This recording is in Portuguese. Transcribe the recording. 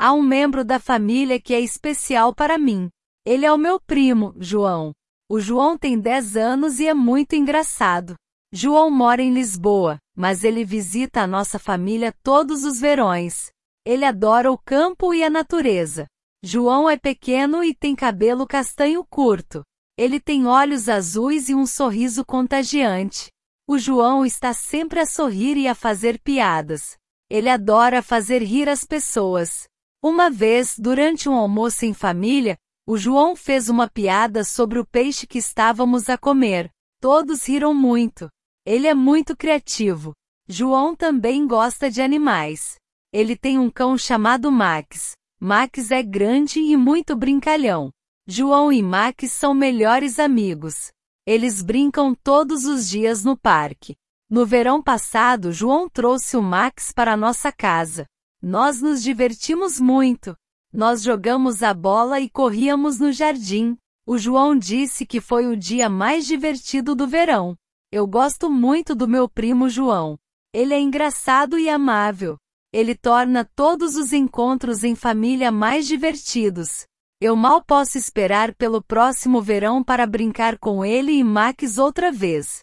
Há um membro da família que é especial para mim. Ele é o meu primo, João. O João tem 10 anos e é muito engraçado. João mora em Lisboa, mas ele visita a nossa família todos os verões. Ele adora o campo e a natureza. João é pequeno e tem cabelo castanho curto. Ele tem olhos azuis e um sorriso contagiante. O João está sempre a sorrir e a fazer piadas. Ele adora fazer rir as pessoas. Uma vez, durante um almoço em família, o João fez uma piada sobre o peixe que estávamos a comer. Todos riram muito. Ele é muito criativo. João também gosta de animais. Ele tem um cão chamado Max. Max é grande e muito brincalhão. João e Max são melhores amigos. Eles brincam todos os dias no parque. No verão passado, João trouxe o Max para nossa casa. Nós nos divertimos muito. Nós jogamos a bola e corríamos no jardim. O João disse que foi o dia mais divertido do verão. Eu gosto muito do meu primo João. Ele é engraçado e amável. Ele torna todos os encontros em família mais divertidos. Eu mal posso esperar pelo próximo verão para brincar com ele e Max outra vez.